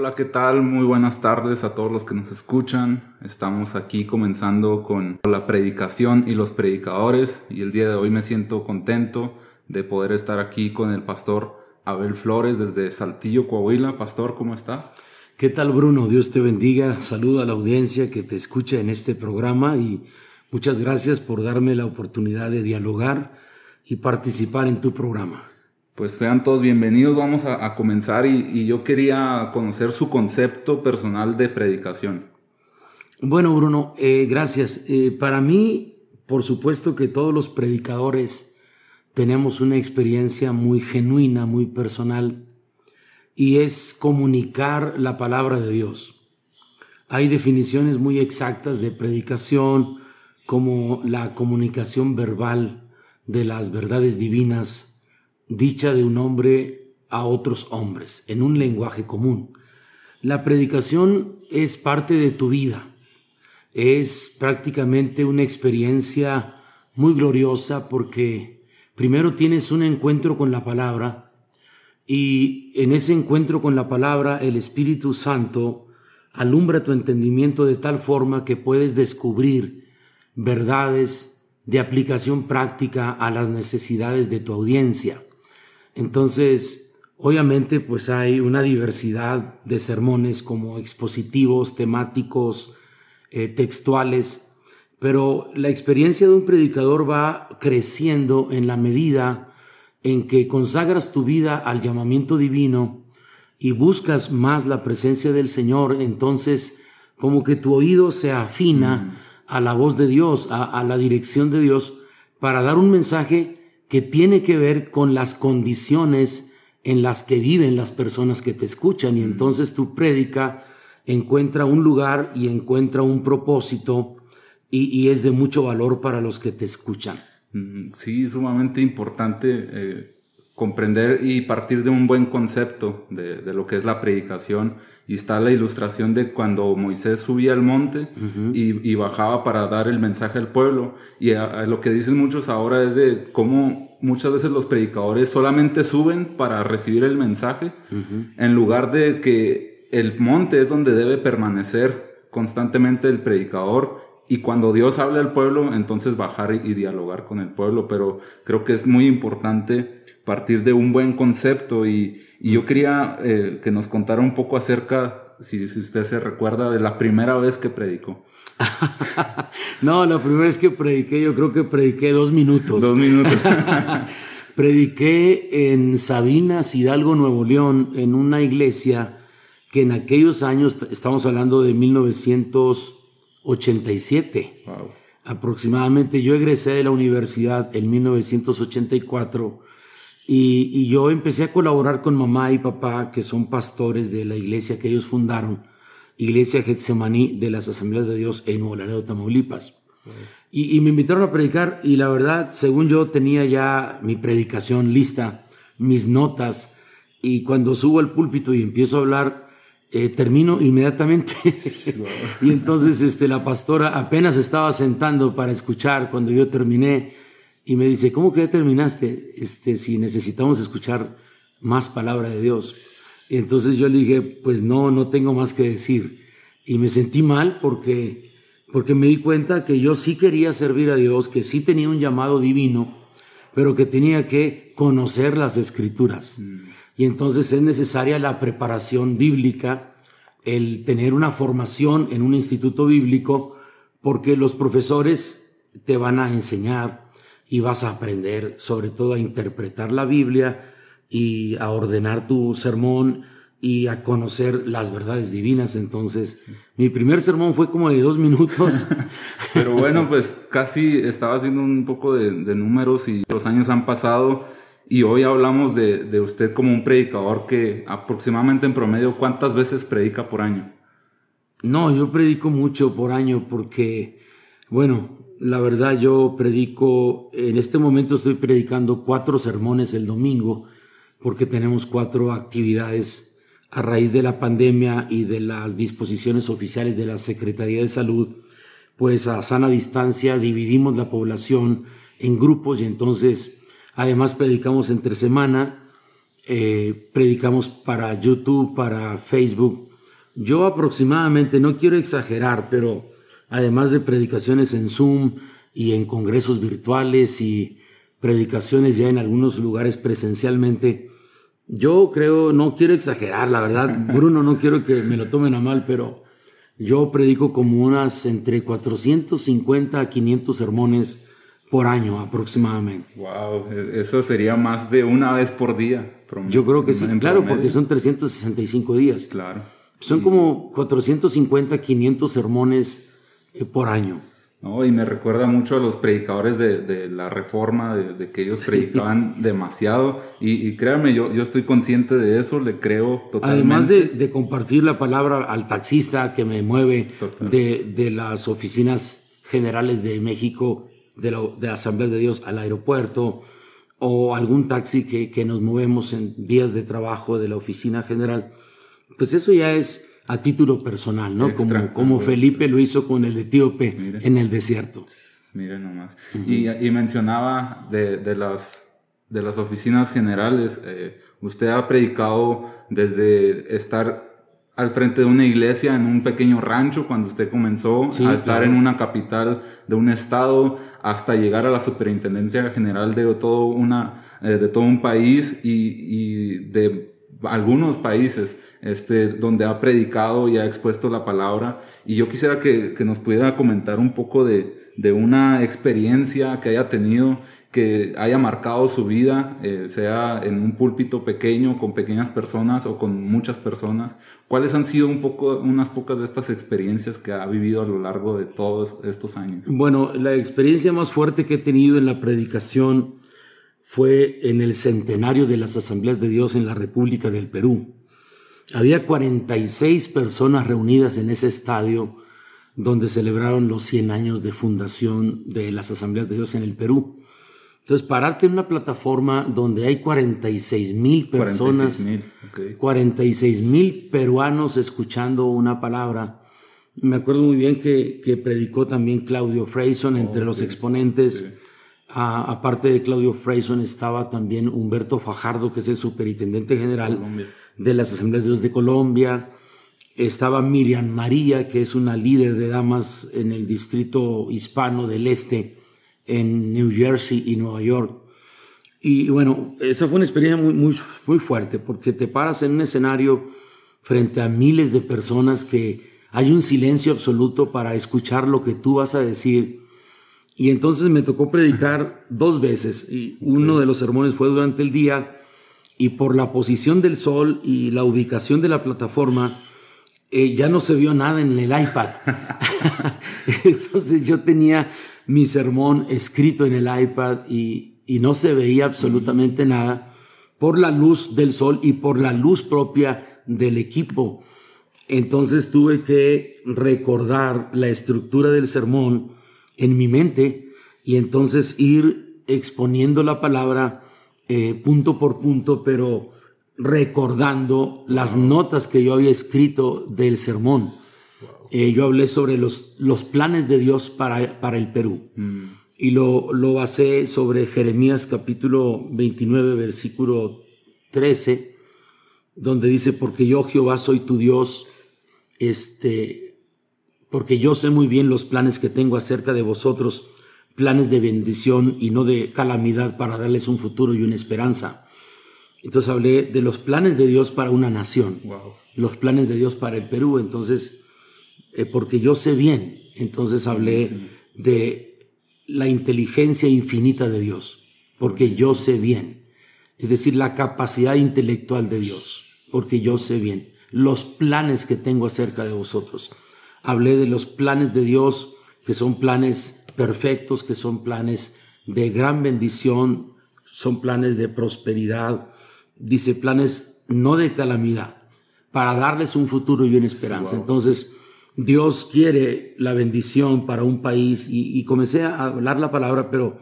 Hola, ¿qué tal? Muy buenas tardes a todos los que nos escuchan. Estamos aquí comenzando con la predicación y los predicadores y el día de hoy me siento contento de poder estar aquí con el pastor Abel Flores desde Saltillo, Coahuila. Pastor, ¿cómo está? ¿Qué tal Bruno? Dios te bendiga. Saludo a la audiencia que te escucha en este programa y muchas gracias por darme la oportunidad de dialogar y participar en tu programa. Pues sean todos bienvenidos, vamos a, comenzar y, yo quería conocer su concepto personal de predicación. Bueno, Bruno, eh, gracias. Eh, para mí, por supuesto que todos los predicadores tenemos una experiencia muy genuina, muy personal, y es comunicar la palabra de Dios. Hay definiciones muy exactas de predicación, como la comunicación verbal de las verdades divinas dicha de un hombre a otros hombres, en un lenguaje común. La predicación es parte de tu vida, es prácticamente una experiencia muy gloriosa porque primero tienes un encuentro con la palabra y en ese encuentro con la palabra el Espíritu Santo alumbra tu entendimiento de tal forma que puedes descubrir verdades de aplicación práctica a las necesidades de tu audiencia. Entonces, obviamente, pues hay una diversidad de sermones como expositivos, temáticos, eh, textuales, pero la experiencia de un predicador va creciendo en la medida en que consagras tu vida al llamamiento divino y buscas más la presencia del Señor, entonces como que tu oído se afina mm. a la voz de Dios, a la dirección de Dios, para dar un mensaje que tiene que ver con las condiciones en las que viven las personas que te escuchan y entonces tu prédica encuentra un lugar y encuentra un propósito y, es de mucho valor para los que te escuchan. Sí, sumamente importante eh, comprender y partir de un buen concepto de, lo que es la predicación. Y está la ilustración de cuando Moisés subía al monte y, bajaba para dar el mensaje al pueblo. Y lo que dicen muchos ahora es de cómo muchas veces los predicadores solamente suben para recibir el mensaje, en lugar de que el monte es donde debe permanecer constantemente el predicador y cuando Dios habla al pueblo, entonces bajar y, dialogar con el pueblo. Pero creo que es muy importante partir de un buen concepto y, yo quería eh, que nos contara un poco acerca, si, usted se recuerda, de la primera vez que predicó. no, la primera vez que prediqué, yo creo que prediqué dos minutos. Dos minutos. prediqué en Sabinas, Hidalgo, Nuevo León, en una iglesia que en aquellos años, estamos hablando de 1987, aproximadamente. Yo egresé de la universidad en 1984 y, yo empecé a colaborar con mamá y papá, que son pastores de la iglesia que ellos fundaron, Iglesia Getsemaní de las Asambleas de Dios en Nuevo Laredo, Tamaulipas. Y, y, me invitaron a predicar y la verdad, según yo tenía ya mi predicación lista, mis notas, y cuando subo al púlpito y empiezo a hablar, eh, termino inmediatamente. y entonces este, la pastora apenas estaba sentando para escuchar cuando yo terminé y me dice, ¿cómo que ya terminaste? Este, si necesitamos escuchar más palabra de Dios. Y entonces yo le dije, pues no, no tengo más que decir. Y me sentí mal porque, porque me di cuenta que yo sí quería servir a Dios, que sí tenía un llamado divino, pero que tenía que conocer las escrituras. Mm. Y entonces es necesaria la preparación bíblica, el tener una formación en un instituto bíblico, porque los profesores te van a enseñar y vas a aprender sobre todo a interpretar la Biblia y a ordenar tu sermón y a conocer las verdades divinas. Entonces, mi primer sermón fue como de dos minutos. Pero bueno, pues casi estaba haciendo un poco de, números y los años han pasado y hoy hablamos de, de, usted como un predicador que aproximadamente en promedio, ¿cuántas veces predica por año? No, yo predico mucho por año porque, bueno, la verdad yo predico, en este momento estoy predicando cuatro sermones el domingo porque tenemos cuatro actividades a raíz de la pandemia y de las disposiciones oficiales de la Secretaría de Salud, pues a sana distancia dividimos la población en grupos y entonces además predicamos entre semana, eh, predicamos para YouTube, para Facebook. Yo aproximadamente, no quiero exagerar, pero además de predicaciones en Zoom y en congresos virtuales y predicaciones ya en algunos lugares presencialmente, yo creo, no quiero exagerar, la verdad, Bruno, no quiero que me lo tomen a mal, pero yo predico como unas entre 450 a 500 sermones por año aproximadamente. Wow, eso sería más de una vez por día. Yo creo que sí, claro, porque son 365 días. Claro. Son como 450, 500 sermones por año. No, y me recuerda mucho a los predicadores de, la reforma, de, que ellos predicaban demasiado. Y, créanme, yo, yo estoy consciente de eso, le creo totalmente. Además de, compartir la palabra al taxista que me mueve de, las oficinas generales de México, de, la, de Asambleas de Dios al aeropuerto, o algún taxi que, que nos movemos en días de trabajo de la oficina general, pues eso ya es a título personal, ¿no? como, como Felipe lo hizo con el etíope en el desierto. Miren nomás. y, y, mencionaba de, de, las, de las oficinas generales, eh, usted ha predicado desde estar al frente de una iglesia en un pequeño rancho cuando usted comenzó a estar en una capital de un estado hasta llegar a la superintendencia general de todo una eh, de todo un país y, y de algunos países este, donde ha predicado y ha expuesto la palabra. Y yo quisiera que, que nos pudiera comentar un poco de, de, una experiencia que haya tenido, que haya marcado su vida, eh, sea en un púlpito pequeño, con pequeñas personas o con muchas personas. ¿Cuáles han sido un poco, unas pocas de estas experiencias que ha vivido a lo largo de todos estos años? Bueno, la experiencia más fuerte que he tenido en la predicación fue en el centenario de las Asambleas de Dios en la República del Perú. Había 46 personas reunidas en ese estadio donde celebraron los 100 años de fundación de las Asambleas de Dios en el Perú. Entonces, pararte en una plataforma donde hay 46 mil personas, 46 mil peruanos escuchando una palabra. Me acuerdo muy bien que, predicó también Claudio Freyson entre los exponentes aparte de Claudio Freyson, estaba también Humberto Fajardo, que es el superintendente general de las Asambleas de Dios de Colombia. Estaba Miriam María, que es una líder de damas en el distrito hispano del este, en New Jersey y Nueva York. Y bueno, esa fue una experiencia muy, muy, muy fuerte, porque te paras en un escenario frente a miles de personas que hay un silencio absoluto para escuchar lo que tú vas a decir y entonces me tocó predicar dos veces. Y uno de los sermones fue durante el día y por la posición del sol y la ubicación de la plataforma, eh, ya no se vio nada en el iPad. entonces yo tenía mi sermón escrito en el iPad y, y no se veía absolutamente nada por la luz del sol y por la luz propia del equipo. Entonces tuve que recordar la estructura del sermón en mi mente y entonces ir exponiendo la palabra eh, punto por punto, pero recordando las notas que yo había escrito del sermón. Eh, yo hablé sobre los, los planes de Dios para, para el Perú mm. y lo, lo basé sobre Jeremías capítulo 29, versículo 13, donde dice, porque yo Jehová soy tu Dios, este, porque yo sé muy bien los planes que tengo acerca de vosotros, planes de bendición y no de calamidad para darles un futuro y una esperanza. Entonces hablé de los planes de Dios para una nación, los planes de Dios para el Perú, entonces, eh, porque yo sé bien, entonces hablé de la inteligencia infinita de Dios, porque yo sé bien, es decir, la capacidad intelectual de Dios, porque yo sé bien los planes que tengo acerca de vosotros hablé de los planes de Dios, que son planes perfectos, que son planes de gran bendición, son planes de prosperidad, dice planes no de calamidad, para darles un futuro y una esperanza. Entonces, Dios quiere la bendición para un país y, comencé a hablar la palabra, pero,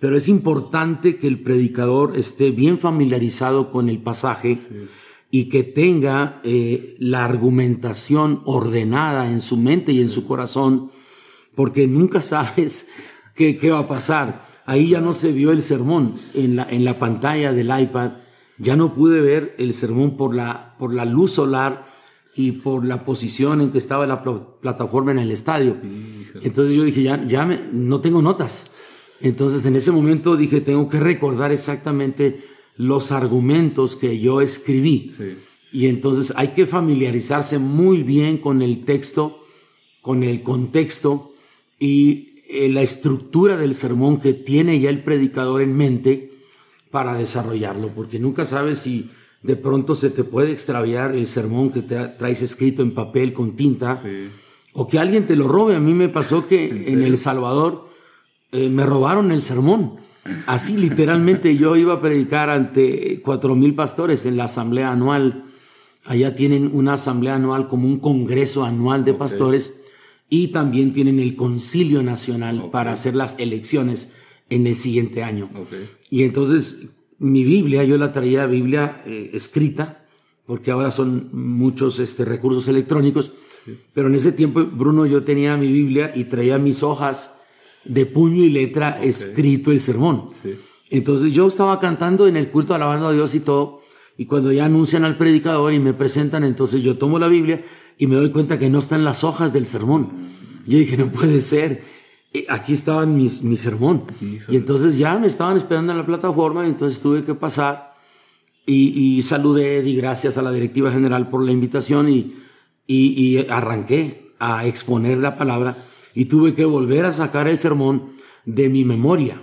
pero es importante que el predicador esté bien familiarizado con el pasaje y que tenga eh, la argumentación ordenada en su mente y en su corazón, porque nunca sabes qué, qué va a pasar. Ahí ya no se vio el sermón en la, en la pantalla del iPad, ya no pude ver el sermón por la, por la luz solar, y por la posición en que estaba la plataforma en el estadio. Entonces yo dije, ya, ya me, no tengo notas. Entonces en ese momento dije, tengo que recordar exactamente los argumentos que yo escribí. Y entonces hay que familiarizarse muy bien con el texto, con el contexto y eh, la estructura del sermón que tiene ya el predicador en mente para desarrollarlo, porque nunca sabes si de pronto se te puede extraviar el sermón que te traes escrito en papel con tinta o que alguien te lo robe. A mí me pasó que en, El Salvador eh, me robaron el sermón. Así literalmente yo iba a predicar ante cuatro mil pastores en la asamblea anual. Allá tienen una asamblea anual como un congreso anual de pastores y también tienen el concilio nacional para hacer las elecciones en el siguiente año. Y entonces mi Biblia, yo la traía Biblia eh, escrita, porque ahora son muchos este, recursos electrónicos, pero en ese tiempo, Bruno, yo tenía mi Biblia y traía mis hojas de puño y letra escrito el sermón. Entonces yo estaba cantando en el culto alabando a Dios y todo, y cuando ya anuncian al predicador y me presentan, entonces yo tomo la Biblia y me doy cuenta que no están las hojas del sermón. Yo dije, no puede ser aquí estaban mis, mi sermón. Y entonces ya me estaban esperando en la plataforma, y entonces tuve que pasar y, y, saludé, di gracias a la directiva general por la invitación y, y, y, arranqué a exponer la palabra y tuve que volver a sacar el sermón de mi memoria.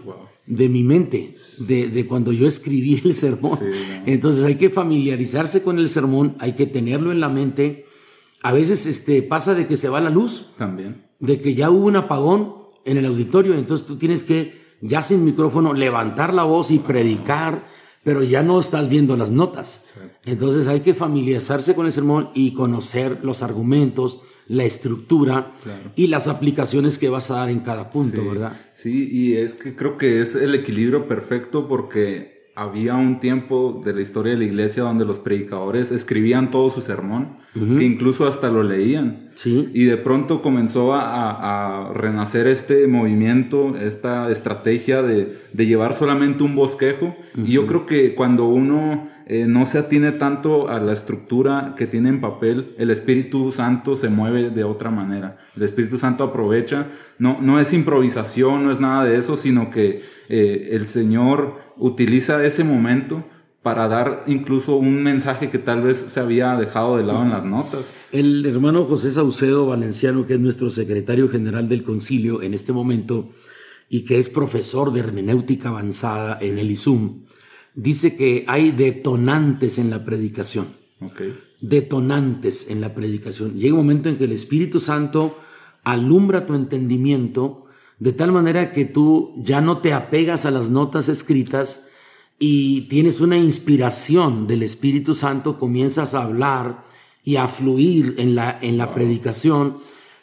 de mi mente, de, de, cuando yo escribí el sermón. Entonces hay que familiarizarse con el sermón, hay que tenerlo en la mente. A veces este, pasa de que se va la luz. También. De que ya hubo un apagón en el auditorio, entonces tú tienes que, ya sin micrófono, levantar la voz y predicar, pero ya no estás viendo las notas. Entonces hay que familiarizarse con el sermón y conocer los argumentos, la estructura y las aplicaciones que vas a dar en cada punto, ¿verdad? Sí, y es que creo que es el equilibrio perfecto porque había un tiempo de la historia de la iglesia donde los predicadores escribían todo su sermón, que incluso hasta lo leían. Sí. Y de pronto comenzó a, renacer este movimiento, esta estrategia de, llevar solamente un bosquejo. Y yo creo que cuando uno eh, no se atiene tanto a la estructura que tiene en papel, el Espíritu Santo se mueve de otra manera. El Espíritu Santo aprovecha, no, no es improvisación, no es nada de eso, sino que eh, el Señor utiliza ese momento para dar incluso un mensaje que tal vez se había dejado de lado en las notas. El hermano José Saucedo Valenciano, que es nuestro secretario general del concilio en este momento y que es profesor de hermenéutica avanzada en el ISUM, dice que hay detonantes en la predicación. Detonantes en la predicación. Llega un momento en que el Espíritu Santo alumbra tu entendimiento de tal manera que tú ya no te apegas a las notas escritas y tienes una inspiración del Espíritu Santo, comienzas a hablar y a fluir en la, en la predicación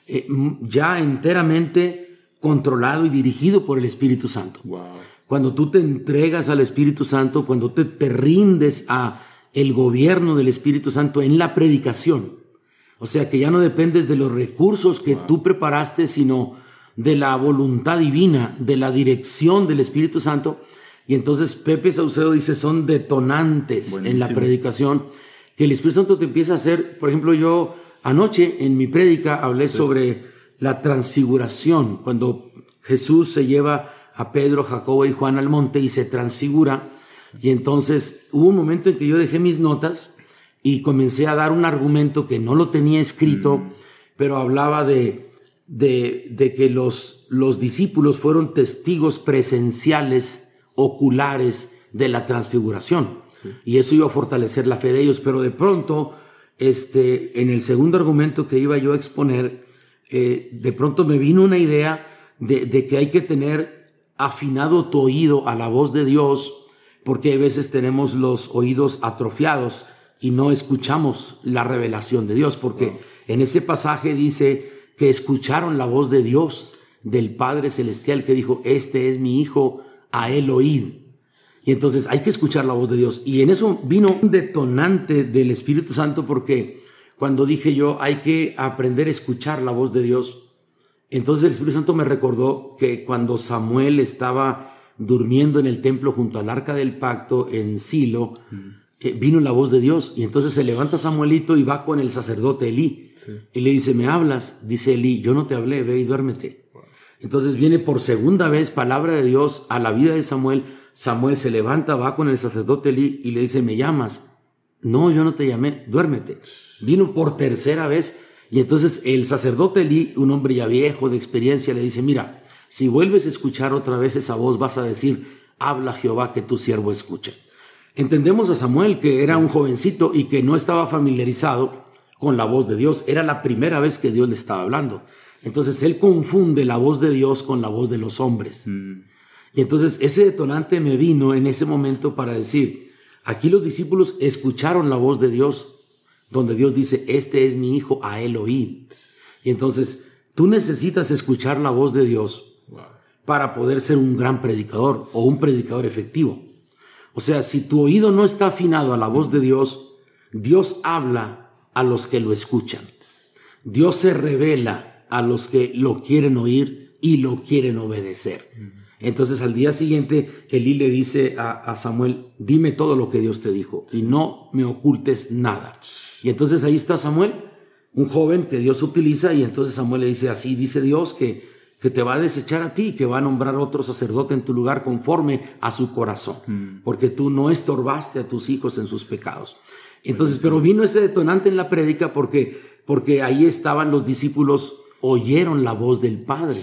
eh, ya enteramente controlado y dirigido por el Espíritu Santo. Cuando tú te entregas al Espíritu Santo, cuando te, te rindes a el gobierno del Espíritu Santo en la predicación. O sea que ya no dependes de los recursos que tú preparaste, sino de la voluntad divina, de la dirección del Espíritu Santo. Y entonces Pepe Saucedo dice, son detonantes en la predicación, que el Espíritu Santo te empieza a hacer, por ejemplo, yo anoche en mi prédica hablé sobre la transfiguración, cuando Jesús se lleva a Pedro, Jacobo y Juan al monte y se transfigura. Y entonces hubo un momento en que yo dejé mis notas y comencé a dar un argumento que no lo tenía escrito, mm. pero hablaba de, de, que los, los discípulos fueron testigos presenciales, oculares de la transfiguración. Y eso iba a fortalecer la fe de ellos. Pero de pronto, este, en el segundo argumento que iba yo a exponer, eh, de pronto me vino una idea de, de que hay que tener afinado tu oído a la voz de Dios, porque a veces tenemos los oídos atrofiados y no escuchamos la revelación de Dios, porque en ese pasaje dice que escucharon la voz de Dios, del Padre Celestial, que dijo, este es mi Hijo, a él oíd. Y entonces hay que escuchar la voz de Dios. Y en eso vino un detonante del Espíritu Santo, porque cuando dije yo, hay que aprender a escuchar la voz de Dios, entonces el Espíritu Santo me recordó que cuando Samuel estaba durmiendo en el templo junto al arca del pacto en Silo, eh, vino la voz de Dios. Y entonces se levanta Samuelito y va con el sacerdote Elí. Y le dice, ¿me hablas? Dice Elí, yo no te hablé, ve y duérmete. Entonces viene por segunda vez palabra de Dios a la vida de Samuel. Samuel se levanta, va con el sacerdote Elí y le dice, ¿me llamas? No, yo no te llamé, duérmete. Vino por tercera vez. Y entonces el sacerdote Elí, un hombre ya viejo de experiencia, le dice, mira, si vuelves a escuchar otra vez esa voz, vas a decir, habla Jehová que tu siervo escuche. Entendemos a Samuel que era un jovencito y que no estaba familiarizado con la voz de Dios. Era la primera vez que Dios le estaba hablando. Entonces él confunde la voz de Dios con la voz de los hombres. Mm. Y entonces ese detonante me vino en ese momento para decir, aquí los discípulos escucharon la voz de Dios, donde Dios dice, este es mi hijo, a él oíd. Y entonces tú necesitas escuchar la voz de Dios para poder ser un gran predicador o un predicador efectivo. O sea, si tu oído no está afinado a la voz de Dios, Dios habla a los que lo escuchan. Dios se revela a los que lo quieren oír y lo quieren obedecer. Entonces al día siguiente Elí le dice a, a, Samuel, dime todo lo que Dios te dijo y no me ocultes nada. Y entonces ahí está Samuel, un joven que Dios utiliza y entonces Samuel le dice, así dice Dios que que te va a desechar a ti, que va a nombrar otro sacerdote en tu lugar conforme a su corazón, mm. porque tú no estorbaste a tus hijos en sus pecados. Entonces, pero vino ese detonante en la prédica porque, porque ahí estaban los discípulos, oyeron la voz del Padre.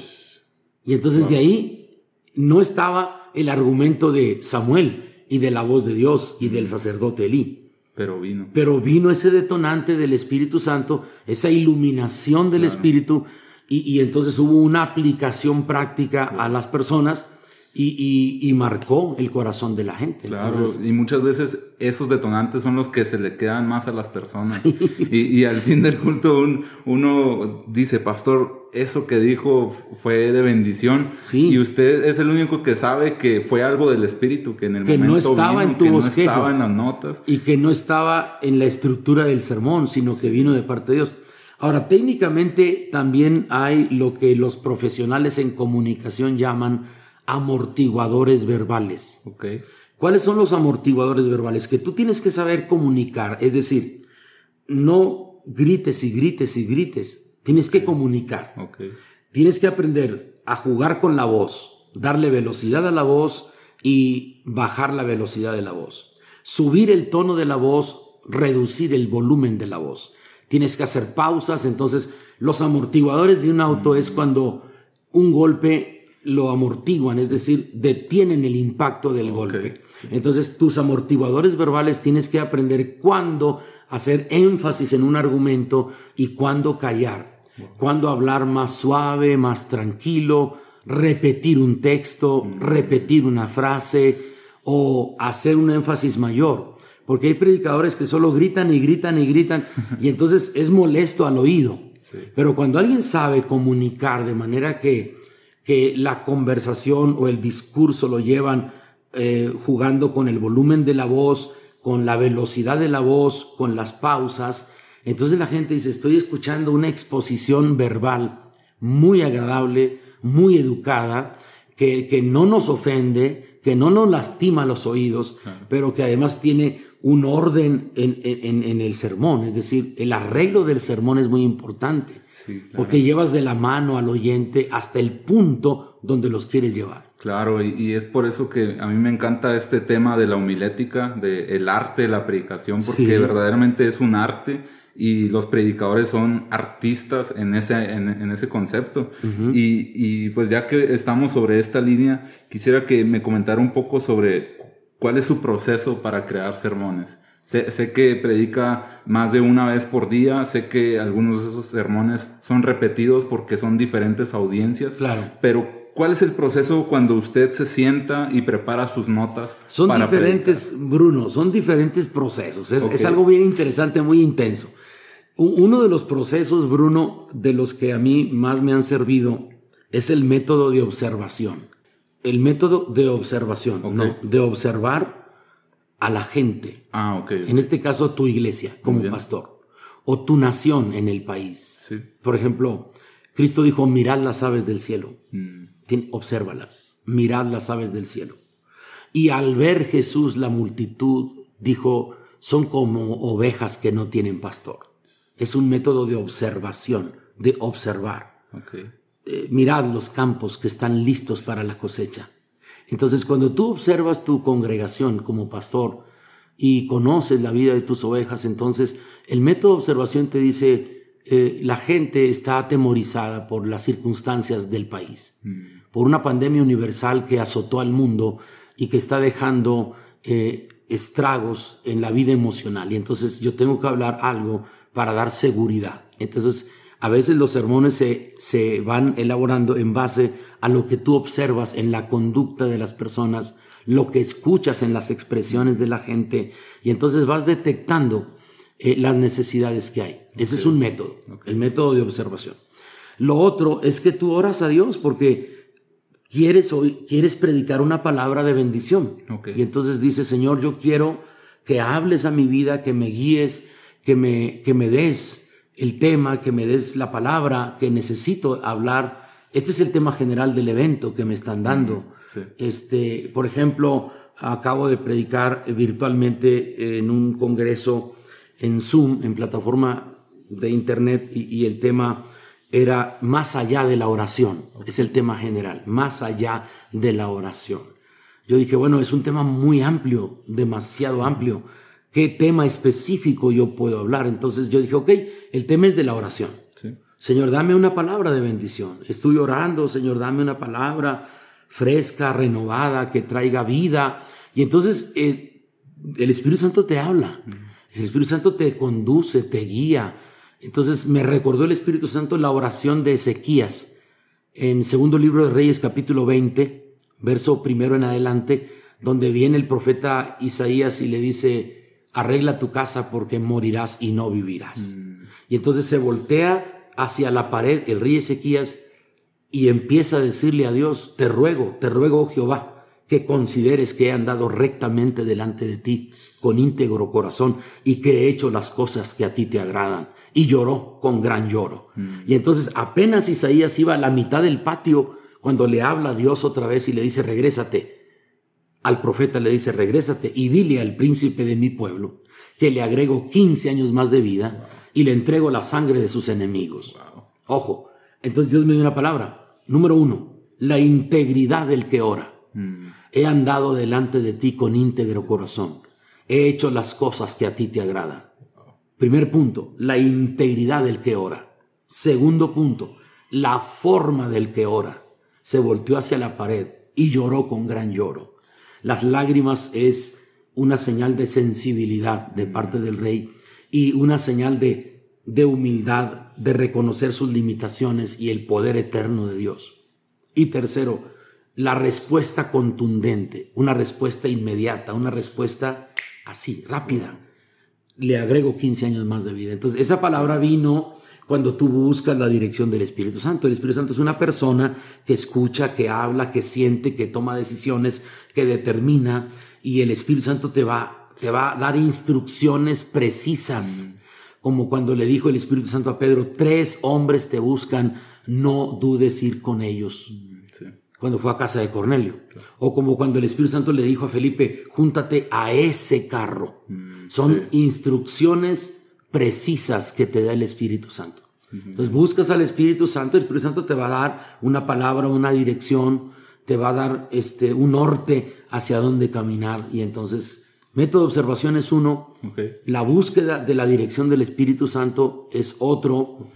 Y entonces de ahí no estaba el argumento de Samuel y de la voz de Dios y del sacerdote Elí. Pero vino. Pero vino ese detonante del Espíritu Santo, esa iluminación del Espíritu y, entonces hubo una aplicación práctica a las personas y, marcó el corazón de la gente. Claro, y muchas veces esos detonantes son los que se le quedan más a las personas. y, al fin del culto uno dice, pastor, eso que dijo fue de bendición. Y usted es el único que sabe que fue algo del Espíritu, que en el momento no estaba en tu que no estaba en las notas. Y que no estaba en la estructura del sermón, sino que vino de parte de Dios. Ahora, técnicamente también hay lo que los profesionales en comunicación llaman amortiguadores verbales. Okay. ¿Cuáles son los amortiguadores verbales? Que tú tienes que saber comunicar, es decir, no grites y grites y grites, tienes que comunicar. Okay. Tienes que aprender a jugar con la voz, darle velocidad a la voz y bajar la velocidad de la voz. Subir el tono de la voz, reducir el volumen de la voz tienes que hacer pausas. Entonces, los amortiguadores de un auto es cuando un golpe lo amortiguan, es decir, detienen el impacto del golpe. Entonces, tus amortiguadores verbales tienes que aprender cuándo hacer énfasis en un argumento y cuándo callar, cuándo hablar más suave, más tranquilo, repetir un texto, repetir una frase o hacer un énfasis mayor. Porque hay predicadores que solo gritan y gritan y gritan y entonces es molesto al oído. Pero cuando alguien sabe comunicar de manera que, que la conversación o el discurso lo llevan eh, jugando con el volumen de la voz, con la velocidad de la voz, con las pausas, entonces la gente dice, estoy escuchando una exposición verbal muy agradable, muy educada, que, que no nos ofende, que no nos lastima los oídos, pero que además tiene un orden en, el sermón, es decir, el arreglo del sermón es muy importante, porque llevas de la mano al oyente hasta el punto donde los quieres llevar. Claro, y, es por eso que a mí me encanta este tema de la homilética, del el arte de la predicación, porque verdaderamente es un arte y los predicadores son artistas en ese, en, ese concepto. y, y pues ya que estamos sobre esta línea, quisiera que me comentara un poco sobre ¿Cuál es su proceso para crear sermones? Sé, que predica más de una vez por día, sé que algunos de esos sermones son repetidos porque son diferentes audiencias, claro. pero ¿cuál es el proceso cuando usted se sienta y prepara sus notas? Son diferentes, Bruno, son diferentes procesos, es, es algo bien interesante, muy intenso. Uno de los procesos, Bruno, de los que a mí más me han servido es el método de observación el método de observación, no, de observar a la gente. Ah, ok. En este caso, tu iglesia como pastor, o tu nación en el país. Sí. Por ejemplo, Cristo dijo, mirad las aves del cielo. Mm. Obsérvalas, mirad las aves del cielo. Y al ver Jesús la multitud, dijo, son como ovejas que no tienen pastor. Es un método de observación, de observar. Eh, mirad los campos que están listos para la cosecha. Entonces, cuando tú observas tu congregación como pastor y conoces la vida de tus ovejas, entonces el método de observación te dice, eh, la gente está atemorizada por las circunstancias del país, mm. por una pandemia universal que azotó al mundo y que está dejando eh, estragos en la vida emocional. Y entonces yo tengo que hablar algo para dar seguridad. Entonces, a veces los sermones se, se, van elaborando en base a lo que tú observas en la conducta de las personas, lo que escuchas en las expresiones de la gente, y entonces vas detectando eh, las necesidades que hay. Ese es un método, el método de observación. Lo otro es que tú oras a Dios porque quieres, hoy, quieres predicar una palabra de bendición. Y entonces dices, Señor, yo quiero que hables a mi vida, que me guíes, que me, que me des el tema, que me des la palabra que necesito hablar. Este es el tema general del evento que me están dando. Este, por ejemplo, acabo de predicar virtualmente en un congreso en Zoom, en plataforma de internet, y, el tema era más allá de la oración. Es el tema general, más allá de la oración. Yo dije, bueno, es un tema muy amplio, demasiado amplio qué tema específico yo puedo hablar. Entonces yo dije, ok, el tema es de la oración. Señor, dame una palabra de bendición. Estoy orando, Señor, dame una palabra fresca, renovada, que traiga vida. Y entonces eh, el Espíritu Santo te habla. El Espíritu Santo te conduce, te guía. Entonces me recordó el Espíritu Santo la oración de Ezequías en segundo libro de Reyes capítulo 20, verso primero en adelante, donde viene el profeta Isaías y le dice, arregla tu casa porque morirás y no vivirás. Mm. Y entonces se voltea hacia la pared el rey Ezequías y empieza a decirle a Dios, te ruego, te ruego, oh Jehová, que consideres que he andado rectamente delante de ti con íntegro corazón y que he hecho las cosas que a ti te agradan. Y lloró con gran lloro. Mm. Y entonces apenas Isaías iba a la mitad del patio cuando le habla a Dios otra vez y le dice, regrésate, al profeta le dice, regrésate y dile al príncipe de mi pueblo que le agrego 15 años más de vida y le entrego la sangre de sus enemigos. Ojo, entonces Dios me dio una palabra. Número uno, la integridad del que ora. Mm. He andado delante de ti con íntegro corazón. He hecho las cosas que a ti te agradan. Primer punto, la integridad del que ora. Segundo punto, la forma del que ora. Se volteó hacia la pared y lloró con gran lloro. Las lágrimas es una señal de sensibilidad de parte del rey y una señal de, de humildad, de reconocer sus limitaciones y el poder eterno de Dios. Y tercero, la respuesta contundente, una respuesta inmediata, una respuesta así, rápida. Le agrego 15 años más de vida. Entonces, esa palabra vino cuando tú buscas la dirección del Espíritu Santo. El Espíritu Santo es una persona que escucha, que habla, que siente, que toma decisiones, que determina y el Espíritu Santo te va, te va a dar instrucciones precisas. Mm. Como cuando le dijo el Espíritu Santo a Pedro, tres hombres te buscan, no dudes ir con ellos. Cuando fue a casa de Cornelio. O como cuando el Espíritu Santo le dijo a Felipe, júntate a ese carro. Mm, Son instrucciones precisas que te da el Espíritu Santo. Entonces buscas al Espíritu Santo, el Espíritu Santo te va a dar una palabra, una dirección, te va a dar este, un norte hacia dónde caminar. Y entonces, método de observación es uno, la búsqueda de la dirección del Espíritu Santo es otro,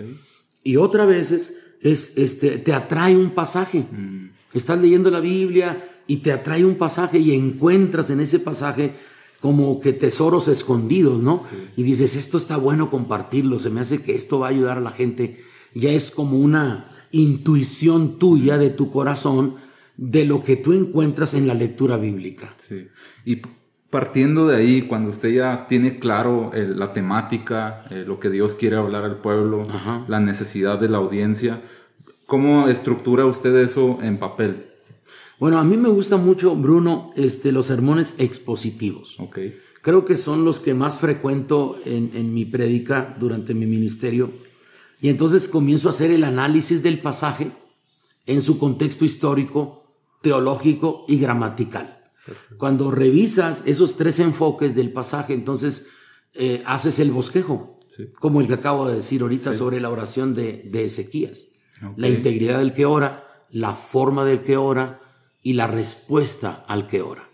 y otra veces es, este, te atrae un pasaje. Mm. Estás leyendo la Biblia y te atrae un pasaje y encuentras en ese pasaje como que tesoros escondidos, ¿no? Y dices, esto está bueno compartirlo, se me hace que esto va a ayudar a la gente. Ya es como una intuición tuya de tu corazón de lo que tú encuentras en la lectura bíblica. Sí. Y partiendo de ahí, cuando usted ya tiene claro eh, la temática, eh, lo que Dios quiere hablar al pueblo, la necesidad de la audiencia, ¿cómo estructura usted eso en papel? Bueno, a mí me gusta mucho, Bruno, este, los sermones expositivos. Okay. Creo que son los que más frecuento en, en mi prédica durante mi ministerio. Y entonces comienzo a hacer el análisis del pasaje en su contexto histórico, teológico y gramatical. Cuando revisas esos tres enfoques del pasaje, entonces eh, haces el bosquejo, como el que acabo de decir ahorita sobre la oración de, Ezequías. La integridad del que ora, la forma del que ora y la respuesta al que ora.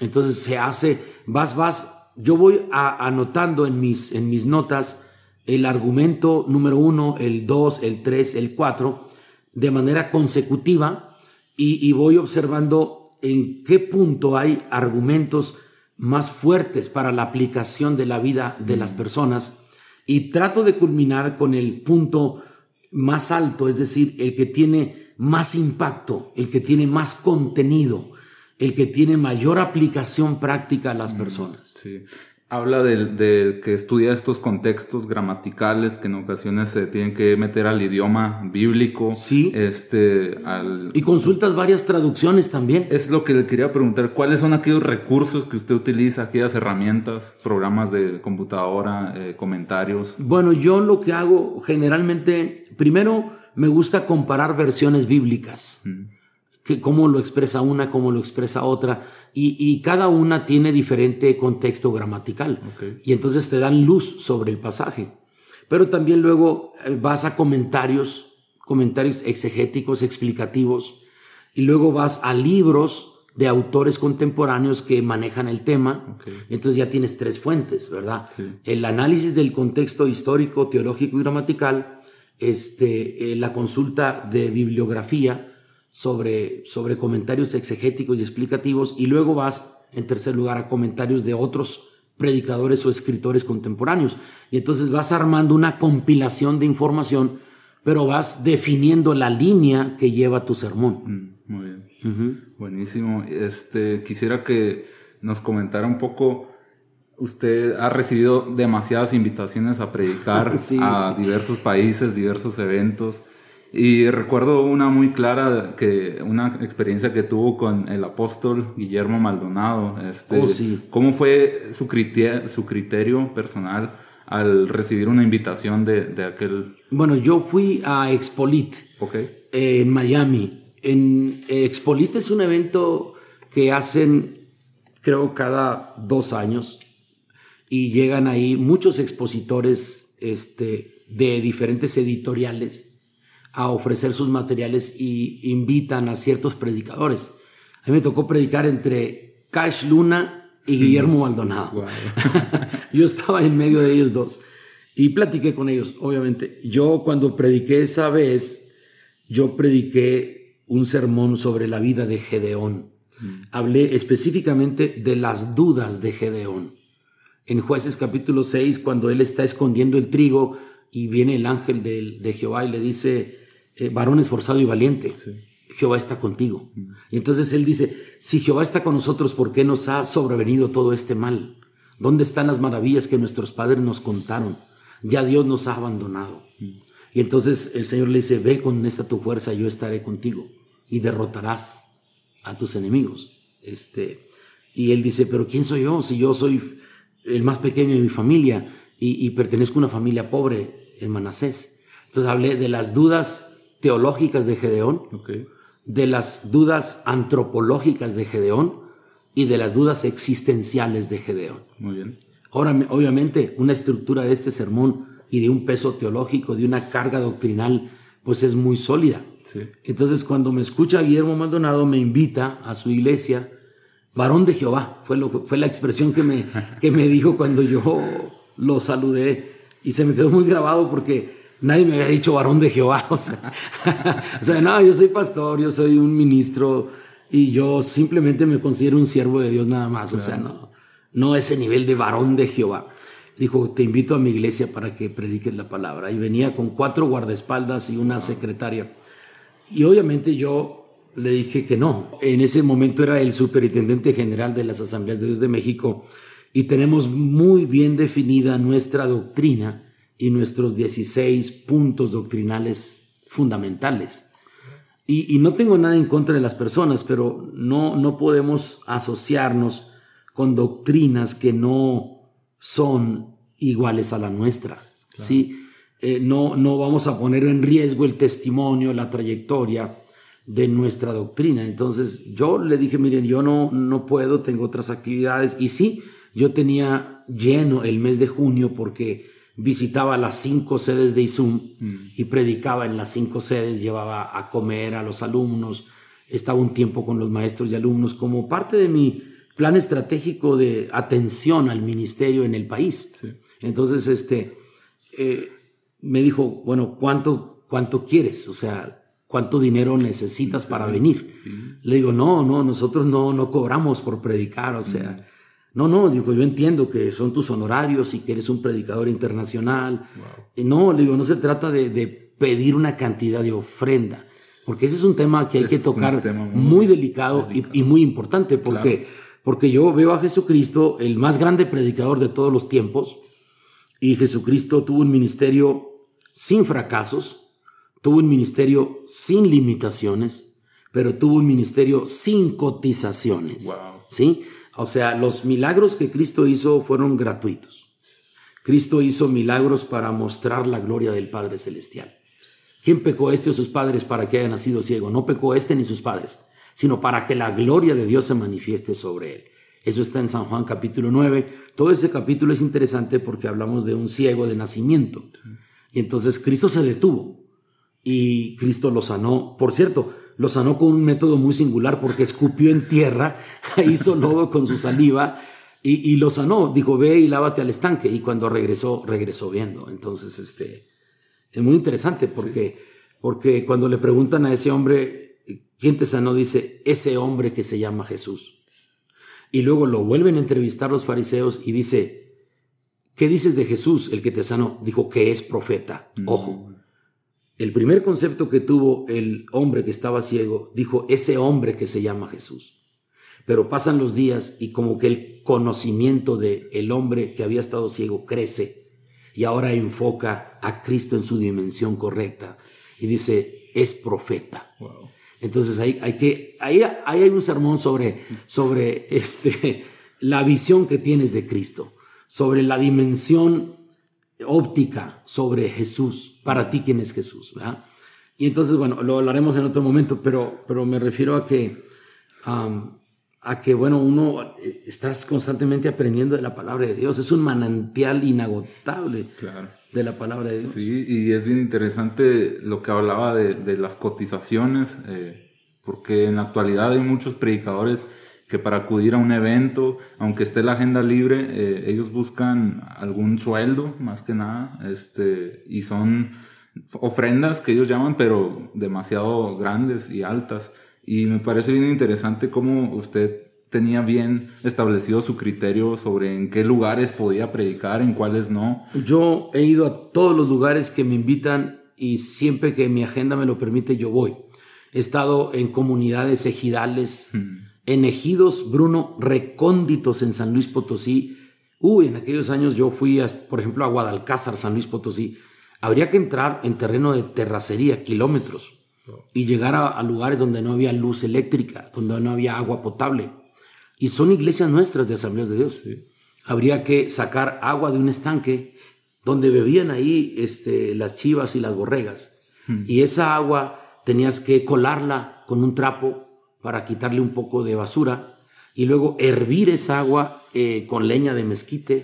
Entonces se hace, vas, vas, yo voy anotando en mis, en mis notas el argumento número uno, el dos, el tres, el cuatro, de manera consecutiva y, voy observando en qué punto hay argumentos más fuertes para la aplicación de la vida de las mm. personas y trato de culminar con el punto más alto, es decir, el que tiene más impacto, el que tiene más contenido, el que tiene mayor aplicación práctica a las personas. Sí habla de, que estudia estos contextos gramaticales que en ocasiones se tienen que meter al idioma bíblico. Sí. Este, Y consultas varias traducciones también. Es lo que le quería preguntar. ¿Cuáles son aquellos recursos que usted utiliza, aquellas herramientas, programas de computadora, eh, comentarios? Bueno, yo lo que hago generalmente, primero me gusta comparar versiones bíblicas. Mm que cómo lo expresa una, cómo lo expresa otra, y, cada una tiene diferente contexto gramatical. Y entonces te dan luz sobre el pasaje. Pero también luego eh, vas a comentarios, comentarios exegéticos, explicativos, y luego vas a libros de autores contemporáneos que manejan el tema. Entonces ya tienes tres fuentes, ¿verdad? El análisis del contexto histórico, teológico y gramatical, este, eh, la consulta de bibliografía, sobre, sobre comentarios exegéticos y explicativos y luego vas, en tercer lugar, a comentarios de otros predicadores o escritores contemporáneos. Y entonces vas armando una compilación de información, pero vas definiendo la línea que lleva tu sermón. Mm, muy bien. Buenísimo. Este, quisiera que nos comentara un poco. Usted ha recibido demasiadas invitaciones a predicar a diversos países, diversos eventos. Y recuerdo una muy clara, que una experiencia que tuvo con el apóstol Guillermo Maldonado. Este, oh, sí. ¿Cómo fue su criterio, su criterio personal al recibir una invitación de, de aquel? Bueno, yo fui a Expolit okay. en Miami. En Expolit es un evento que hacen, creo, cada dos años y llegan ahí muchos expositores este, de diferentes editoriales a ofrecer sus materiales y invitan a ciertos predicadores. A mí me tocó predicar entre Cash Luna y Guillermo Maldonado. Yo estaba en medio de ellos dos y platiqué con ellos, obviamente. Yo cuando prediqué esa vez, yo prediqué un sermón sobre la vida de Gedeón. Mm. Hablé específicamente de las dudas de Gedeón. En jueces capítulo 6, cuando él está escondiendo el trigo y viene el ángel de, de Jehová y le dice, eh, varón esforzado y valiente. Jehová está contigo. Mm. Y entonces él dice, si Jehová está con nosotros, ¿por qué nos ha sobrevenido todo este mal? ¿Dónde están las maravillas que nuestros padres nos contaron? Ya Dios nos ha abandonado. Mm. Y entonces el Señor le dice, ve con esta tu fuerza, yo estaré contigo y derrotarás a tus enemigos. Este, y él dice, pero ¿quién soy yo? Si yo soy el más pequeño de mi familia y, y pertenezco a una familia pobre en Manasés. Entonces hablé de las dudas teológicas de Gedeón, de las dudas antropológicas de Gedeón y de las dudas existenciales de Gedeón. Muy bien. Ahora, obviamente, una estructura de este sermón y de un peso teológico, de una carga doctrinal, pues es muy sólida. Entonces, cuando me escucha Guillermo Maldonado, me invita a su iglesia, varón de Jehová, fue, lo, fue la expresión que me, que me dijo cuando yo lo saludé y se me quedó muy grabado porque nadie me había dicho varón de Jehová. O sea, o sea, no, yo soy pastor, yo soy un ministro y yo simplemente me considero un siervo de Dios nada más. O sea, no, no ese nivel de varón de Jehová. Dijo, te invito a mi iglesia para que prediques la palabra. Y venía con cuatro guardaespaldas y una secretaria. Y obviamente yo le dije que no. En ese momento era el superintendente general de las Asambleas de Dios de México y tenemos muy bien definida nuestra doctrina y nuestros 16 puntos doctrinales fundamentales. Y, no tengo nada en contra de las personas, pero no, no podemos asociarnos con doctrinas que no son iguales a la nuestra. ¿sí? Eh, no, no vamos a poner en riesgo el testimonio, la trayectoria de nuestra doctrina. Entonces yo le dije, miren, yo no, no puedo, tengo otras actividades. Y sí, yo tenía lleno el mes de junio porque visitaba las cinco sedes de ISUM mm. y predicaba en las cinco sedes, llevaba a comer a los alumnos, estaba un tiempo con los maestros y alumnos como parte de mi plan estratégico de atención al ministerio en el país. Entonces, este, eh, me dijo, bueno, ¿cuánto, ¿cuánto quieres? O sea, ¿cuánto dinero necesitas para venir? Le digo, no, no, nosotros no, no cobramos por predicar, o sea, no, no, digo, yo entiendo que son tus honorarios y que eres un predicador internacional. no, le digo, no se trata de, pedir una cantidad de ofrenda, porque ese es un tema que hay que tocar muy, delicado, Y, muy importante, porque, porque yo veo a Jesucristo, el más grande predicador de todos los tiempos, y Jesucristo tuvo un ministerio sin fracasos, tuvo un ministerio sin limitaciones, pero tuvo un ministerio sin cotizaciones. ¿Sí? O sea, los milagros que Cristo hizo fueron gratuitos. Cristo hizo milagros para mostrar la gloria del Padre Celestial. ¿Quién pecó este o sus padres para que haya nacido ciego? No pecó este ni sus padres, sino para que la gloria de Dios se manifieste sobre él. Eso está en San Juan capítulo 9. Todo ese capítulo es interesante porque hablamos de un ciego de nacimiento. Y entonces Cristo se detuvo y Cristo lo sanó. Por cierto, lo sanó con un método muy singular porque escupió en tierra, hizo lodo con su saliva y, lo sanó. Dijo, ve y lávate al estanque. Y cuando regresó, regresó viendo. Entonces, este, es muy interesante porque, porque cuando le preguntan a ese hombre, ¿quién te sanó? Dice, ese hombre que se llama Jesús. Y luego lo vuelven a entrevistar los fariseos y dice, ¿qué dices de Jesús, el que te sanó? Dijo que es profeta. Mm. Ojo. El primer concepto que tuvo el hombre que estaba ciego, dijo, ese hombre que se llama Jesús. Pero pasan los días y como que el conocimiento de el hombre que había estado ciego crece y ahora enfoca a Cristo en su dimensión correcta y dice, es profeta. Entonces hay, hay que, ahí, hay un sermón sobre, sobre este, la visión que tienes de Cristo, sobre la dimensión óptica sobre Jesús, para ti quién es Jesús, ¿verdad? Y entonces, bueno, lo hablaremos en otro momento, pero, pero me refiero a que, a que, bueno, uno eh, estás constantemente aprendiendo de la palabra de Dios, es un manantial inagotable de la palabra de Dios. Sí, y es bien interesante lo que hablaba de, de las cotizaciones, eh, porque en la actualidad hay muchos predicadores que para acudir a un evento, aunque esté la agenda libre, eh, ellos buscan algún sueldo, más que nada, este, y son ofrendas que ellos llaman, pero demasiado grandes y altas. Y me parece bien interesante cómo usted tenía bien establecido su criterio sobre en qué lugares podía predicar, en cuáles no. Yo he ido a todos los lugares que me invitan y siempre que mi agenda me lo permite yo voy. He estado en comunidades ejidales, en ejidos, Bruno, recónditos en San Luis Potosí. Uy, en aquellos años yo fui, por ejemplo, a Guadalcázar, San Luis Potosí. Habría que entrar en terreno de terracería, kilómetros, y llegar a, lugares donde no había luz eléctrica, donde no había agua potable. Y son iglesias nuestras de Asambleas de Dios. Habría que sacar agua de un estanque donde bebían ahí este, las chivas y las borregas. Hmm. Y esa agua tenías que colarla con un trapo para quitarle un poco de basura y luego hervir esa agua eh, con leña de mezquite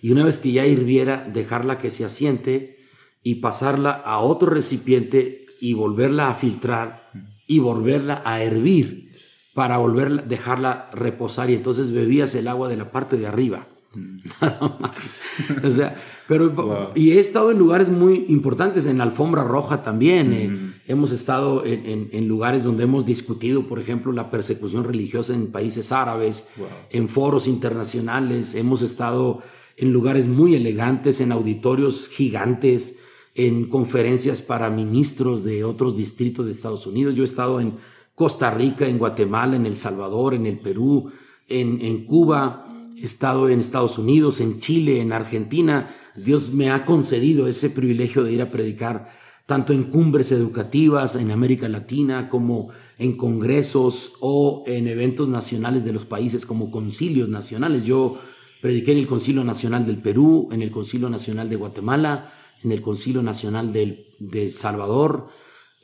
y una vez que ya hirviera dejarla que se asiente y pasarla a otro recipiente y volverla a filtrar y volverla a hervir para volverla, dejarla reposar y entonces bebías el agua de la parte de arriba. Mm. Nada más. o sea, pero, y he estado en lugares muy importantes, en Alfombra Roja también. Eh, mm. Hemos estado en, lugares donde hemos discutido, por ejemplo, la persecución religiosa en países árabes, en foros internacionales. Hemos estado en lugares muy elegantes, en auditorios gigantes, en conferencias para ministros de otros distritos de Estados Unidos. Yo he estado en Costa Rica, en Guatemala, en El Salvador, en el Perú, en, en Cuba. He estado en Estados Unidos, en Chile, en Argentina Dios me ha concedido ese privilegio de ir a predicar tanto en cumbres educativas en América Latina como en congresos o en eventos nacionales de los países como concilios nacionales. Yo prediqué en el Concilio Nacional del Perú, en el Concilio Nacional de Guatemala, en el Concilio Nacional de Salvador,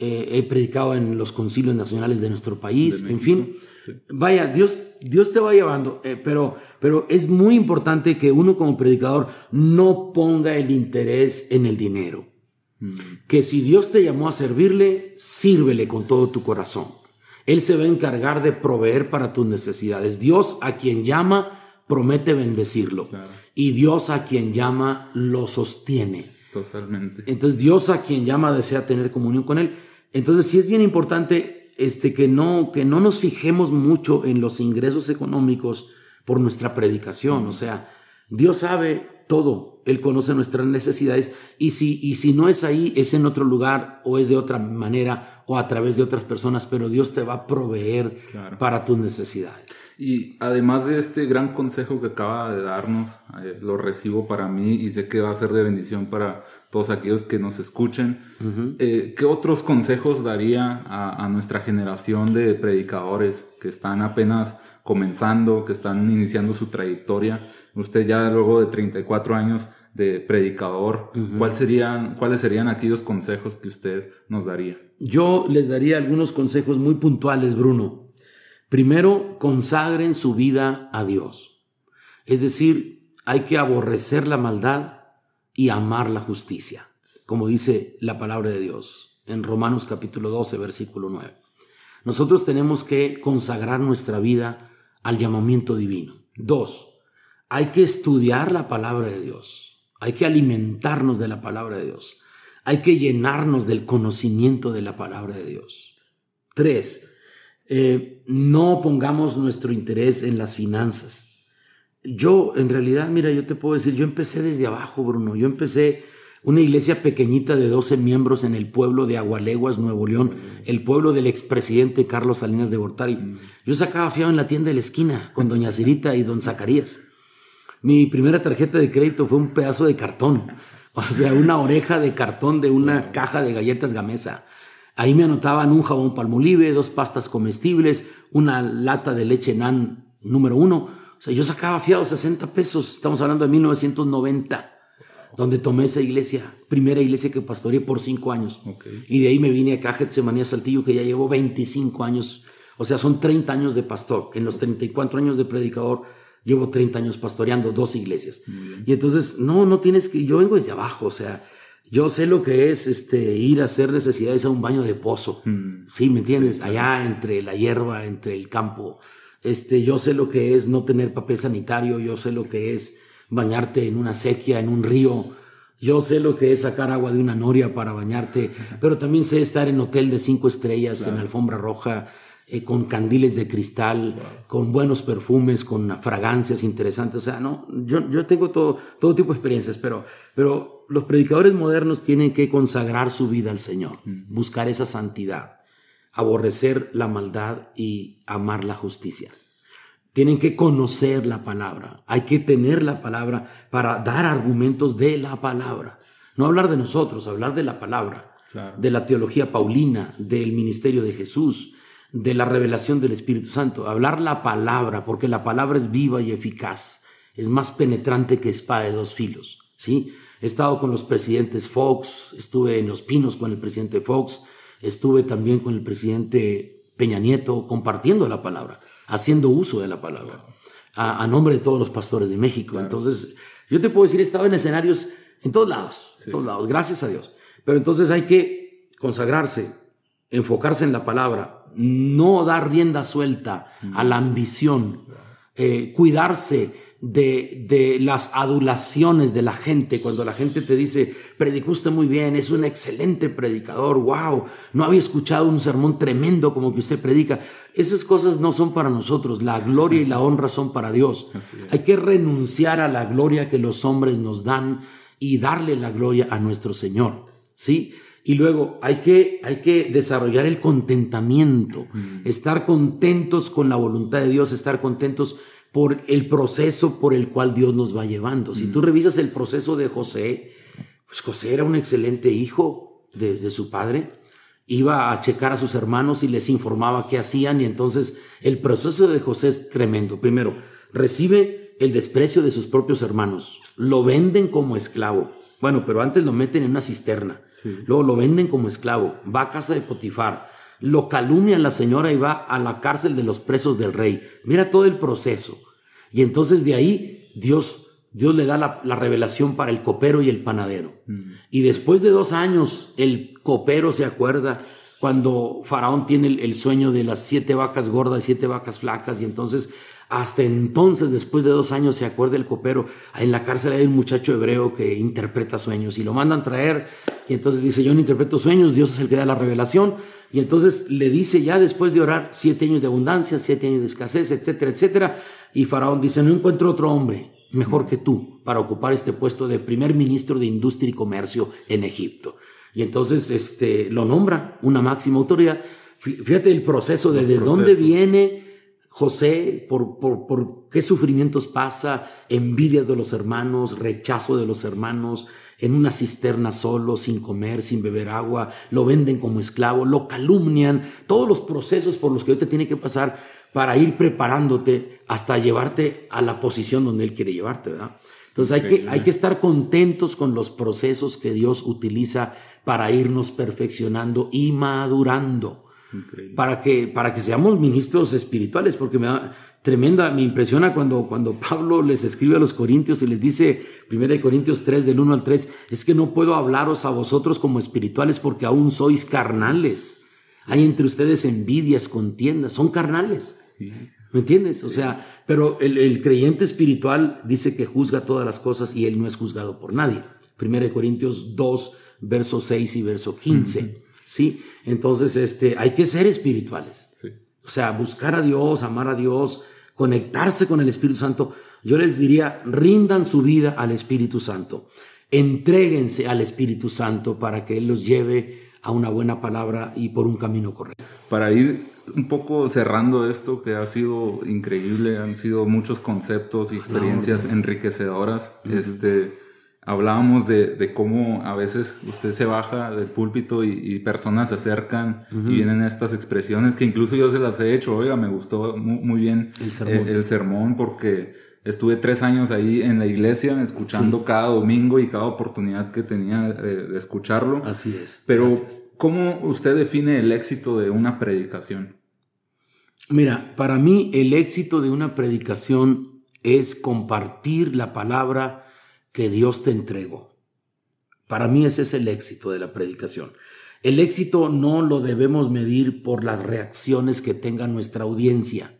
eh, he predicado en los concilios nacionales de nuestro país, en fin. Vaya, Dios, Dios te va llevando, eh, pero, pero es muy importante que uno como predicador no ponga el interés en el dinero. Mm. Que si Dios te llamó a servirle, sírvele con todo tu corazón. Él se va a encargar de proveer para tus necesidades. Dios a quien llama promete bendecirlo. Y Dios a quien llama lo sostiene. Totalmente. Entonces Dios a quien llama desea tener comunión con Él. Entonces sí es bien importante este, que, no, que no nos fijemos mucho en los ingresos económicos por nuestra predicación. O sea, Dios sabe todo, Él conoce nuestras necesidades y si, y si no es ahí, es en otro lugar o es de otra manera o a través de otras personas, pero Dios te va a proveer para tus necesidades. Y además de este gran consejo que acaba de darnos, eh, lo recibo para mí y sé que va a ser de bendición para todos aquellos que nos escuchen. Eh, ¿Qué otros consejos daría a, nuestra generación de predicadores que están apenas comenzando, que están iniciando su trayectoria? Usted ya luego de 34 años de predicador, serían, ¿cuáles serían aquellos consejos que usted nos daría? Yo les daría algunos consejos muy puntuales, Bruno. Primero, consagren su vida a Dios. Es decir, hay que aborrecer la maldad y amar la justicia, como dice la palabra de Dios en Romanos capítulo 12, versículo 9. Nosotros tenemos que consagrar nuestra vida al llamamiento divino. Dos, hay que estudiar la palabra de Dios. Hay que alimentarnos de la palabra de Dios. Hay que llenarnos del conocimiento de la palabra de Dios. Tres, eh, no pongamos nuestro interés en las finanzas. Yo, en realidad, mira, yo te puedo decir, yo empecé desde abajo, Bruno. Yo empecé una iglesia pequeñita de 12 miembros en el pueblo de Agualeguas, Nuevo León, el pueblo del expresidente Carlos Salinas de Gortari. Yo sacaba fiado en la tienda de la esquina con doña Cirita y don Zacarías. Mi primera tarjeta de crédito fue un pedazo de cartón, o sea, una oreja de cartón de una caja de galletas Gamesa. Ahí me anotaban un jabón palmolive, dos pastas comestibles, una lata de leche nan número uno. O sea, yo sacaba fiado 60 pesos, estamos hablando de 1990, donde tomé esa iglesia, primera iglesia que pastoreé por cinco años. Y de ahí me vine acá a Getsemanía Saltillo, que ya llevo 25 años, o sea, son 30 años de pastor. En los 34 años de predicador, llevo 30 años pastoreando dos iglesias. Y entonces, no, no tienes que, yo vengo desde abajo, o sea, yo sé lo que es este, ir a hacer necesidades a un baño de pozo. Mm. Sí, ¿me entiendes? Allá entre la hierba, entre el campo. Este, yo sé lo que es no tener papel sanitario, yo sé lo que es bañarte en una sequía, en un río. Yo sé lo que es sacar agua de una noria para bañarte, pero también sé estar en hotel de cinco estrellas, en alfombra roja, eh, con candiles de cristal, con buenos perfumes, con fragancias interesantes. O sea, no, yo, yo tengo todo, todo tipo de experiencias, pero, pero los predicadores modernos tienen que consagrar su vida al Señor, mm. buscar esa santidad, aborrecer la maldad y amar la justicia. Tienen que conocer la palabra, hay que tener la palabra para dar argumentos de la palabra. No hablar de nosotros, hablar de la palabra, de la teología paulina, del ministerio de Jesús, de la revelación del Espíritu Santo, hablar la palabra, porque la palabra es viva y eficaz, es más penetrante que espada de dos filos, ¿sí? He estado con los presidentes Fox, estuve en Los Pinos con el presidente Fox, estuve también con el presidente Peña Nieto compartiendo la palabra, haciendo uso de la palabra, a, nombre de todos los pastores de México. Entonces, yo te puedo decir, he estado en escenarios en todos lados, en todos lados, gracias a Dios. Pero entonces hay que consagrarse, enfocarse en la palabra, no dar rienda suelta a la ambición, eh, cuidarse de, las adulaciones de la gente, cuando la gente te dice, predicó usted muy bien, es un excelente predicador, wow, no había escuchado un sermón tremendo como que usted predica. Esas cosas no son para nosotros, la gloria y la honra son para Dios. Hay que renunciar a la gloria que los hombres nos dan y darle la gloria a nuestro Señor, ¿sí? Y luego hay que, hay que desarrollar el contentamiento, estar contentos con la voluntad de Dios, estar contentos por el proceso por el cual Dios nos va llevando. Si tú revisas el proceso de José, pues José era un excelente hijo de, de, su padre, iba a checar a sus hermanos y les informaba qué hacían y entonces el proceso de José es tremendo. Primero, recibe el desprecio de sus propios hermanos. Lo venden como esclavo. Bueno, pero antes lo meten en una cisterna. Luego lo venden como esclavo. Va a casa de Potifar. Lo calumnia la señora y va a la cárcel de los presos del rey. Mira todo el proceso. Y entonces de ahí Dios, Dios le da la, revelación para el copero y el panadero. Mm. Y después de dos años, el copero se acuerda cuando Faraón tiene el, sueño de las siete vacas gordas y siete vacas flacas. Y entonces, hasta entonces, después de dos años, se acuerda el copero. En la cárcel hay un muchacho hebreo que interpreta sueños y lo mandan traer. Y entonces dice: Yo no interpreto sueños, Dios es el que da la revelación. Y entonces le dice ya después de orar siete años de abundancia, siete años de escasez, etcétera, etcétera. Y Faraón dice, no encuentro otro hombre mejor que tú para ocupar este puesto de primer ministro de Industria y Comercio en Egipto. Y entonces este, lo nombra una máxima autoridad. Fíjate el proceso de desde dónde viene José, por, por, por, qué sufrimientos pasa, envidias de los hermanos, rechazo de los hermanos, en una cisterna solo, sin comer, sin beber agua, lo venden como esclavo, lo calumnian, todos los procesos por los que hoy te tiene que pasar para ir preparándote hasta llevarte a la posición donde Él quiere llevarte, ¿verdad? Entonces hay que, hay que estar contentos con los procesos que Dios utiliza para irnos perfeccionando y madurando. Para que, para que seamos ministros espirituales, porque me da tremenda, me impresiona cuando, cuando Pablo les escribe a los Corintios y les dice, 1 Corintios 3, del 1 al 3, es que no puedo hablaros a vosotros como espirituales porque aún sois carnales. Hay entre ustedes envidias, contiendas, son carnales. ¿Me entiendes? O sea, pero el, creyente espiritual dice que juzga todas las cosas y él no es juzgado por nadie. 1 Corintios 2, verso 6 y verso 15. ¿Sí? Entonces, este, hay que ser espirituales. O sea, buscar a Dios, amar a Dios, conectarse con el Espíritu Santo. Yo les diría, rindan su vida al Espíritu Santo. Entréguense al Espíritu Santo para que Él los lleve a una buena palabra y por un camino correcto. Para ir un poco cerrando esto que ha sido increíble, han sido muchos conceptos y experiencias enriquecedoras. Este, hablábamos de, cómo a veces usted se baja del púlpito y, personas se acercan y vienen estas expresiones que incluso yo se las he hecho. Oiga, me gustó muy, bien el sermón. porque estuve tres años ahí en la iglesia escuchando cada domingo y cada oportunidad que tenía de, escucharlo. Así es. Pero, ¿cómo usted define el éxito de una predicación? Mira, para mí el éxito de una predicación es compartir la palabra que Dios te entregó. Para mí ese es el éxito de la predicación. El éxito no lo debemos medir por las reacciones que tenga nuestra audiencia,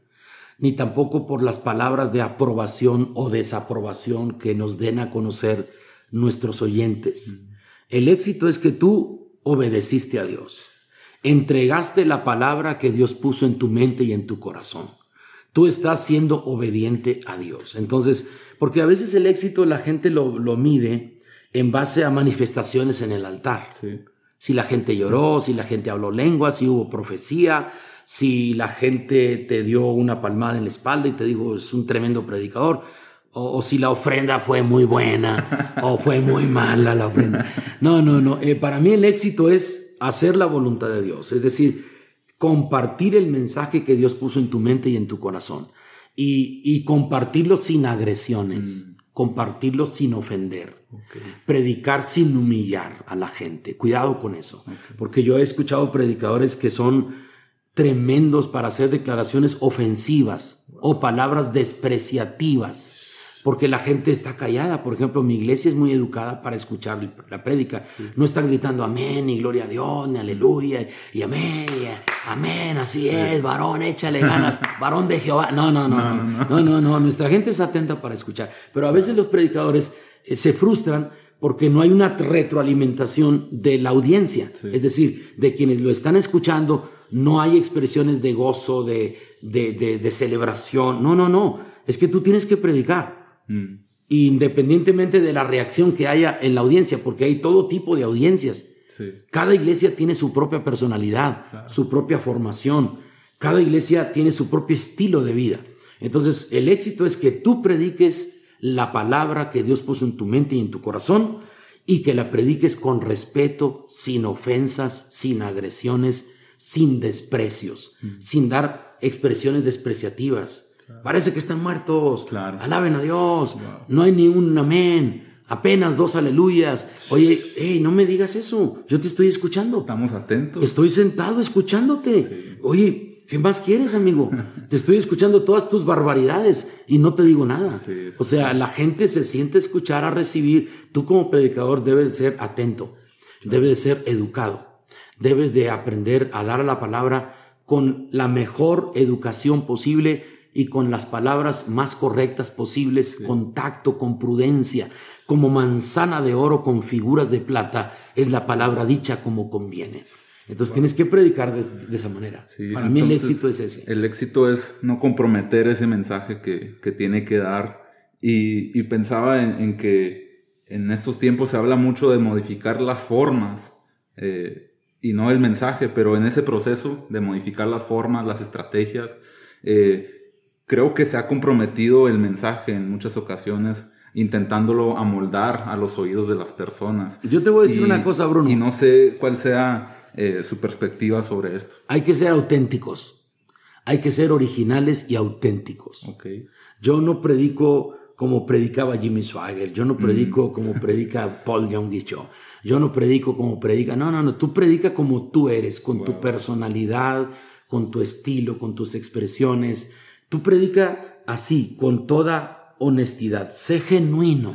ni tampoco por las palabras de aprobación o desaprobación que nos den a conocer nuestros oyentes. El éxito es que tú obedeciste a Dios, entregaste la palabra que Dios puso en tu mente y en tu corazón. Tú estás siendo obediente a Dios. Entonces, porque a veces el éxito la gente lo, mide en base a manifestaciones en el altar. Si la gente lloró, si la gente habló lengua, si hubo profecía, si la gente te dio una palmada en la espalda y te dijo es un tremendo predicador, o, si la ofrenda fue muy buena o fue muy mala la ofrenda. No, no, no. Eh, para mí el éxito es hacer la voluntad de Dios, es decir, compartir el mensaje que Dios puso en tu mente y en tu corazón. Y, compartirlo sin agresiones, mm. compartirlo sin ofender, predicar sin humillar a la gente. Cuidado con eso, porque yo he escuchado predicadores que son tremendos para hacer declaraciones ofensivas o palabras despreciativas porque la gente está callada. Por ejemplo, mi iglesia es muy educada para escuchar la prédica. No están gritando amén y gloria a Dios, ni aleluya y amén, y amén, así es, varón, échale ganas, varón de Jehová. No no no, no, no, no, nuestra gente es atenta para escuchar. Pero a veces los predicadores eh, se frustran porque no hay una retroalimentación de la audiencia, es decir, de quienes lo están escuchando, no hay expresiones de gozo, de, de, de celebración. No, no, no. Es que tú tienes que predicar. Mm. Independientemente de la reacción que haya en la audiencia, porque hay todo tipo de audiencias. Cada iglesia tiene su propia personalidad, su propia formación. Cada iglesia tiene su propio estilo de vida. Entonces, el éxito es que tú prediques la palabra que Dios puso en tu mente y en tu corazón y que la prediques con respeto, sin ofensas, sin agresiones, sin desprecios, mm. sin dar expresiones despreciativas Parece que están muertos. Claro. Alaben a Dios. No hay ni un amén. Apenas dos aleluyas. Oye, hey, no me digas eso. Yo te estoy escuchando. Estamos atentos. Estoy sentado escuchándote. Oye, ¿qué más quieres, amigo? te estoy escuchando todas tus barbaridades y no te digo nada. o sea, la gente se siente escuchar, a recibir. Tú como predicador debes ser atento, debes de ser educado, debes de aprender a dar a la palabra con la mejor educación posible y con las palabras más correctas posibles, con tacto, con prudencia, como manzana de oro con figuras de plata, es la palabra dicha como conviene. Entonces tienes que predicar de, esa manera. Para mí el éxito es ese. El éxito es no comprometer ese mensaje que, que tiene que dar. Y, y pensaba en, que en estos tiempos se habla mucho de modificar las formas eh, y no el mensaje, pero en ese proceso de modificar las formas, las estrategias, eh, creo que se ha comprometido el mensaje en muchas ocasiones intentándolo amoldar a los oídos de las personas. Yo te voy a decir una cosa, Bruno. Y no sé cuál sea eh, su perspectiva sobre esto. Hay que ser auténticos. Hay que ser originales y auténticos. Okay. Yo no predico como predicaba Jimmy Swagger. Yo no predico mm. como predica Paul Young Show. Yo no predico como predica. No, no, no. Tú predica como tú eres, con tu personalidad, con tu estilo, con tus expresiones. Tú predica así, con toda honestidad. Sé genuino,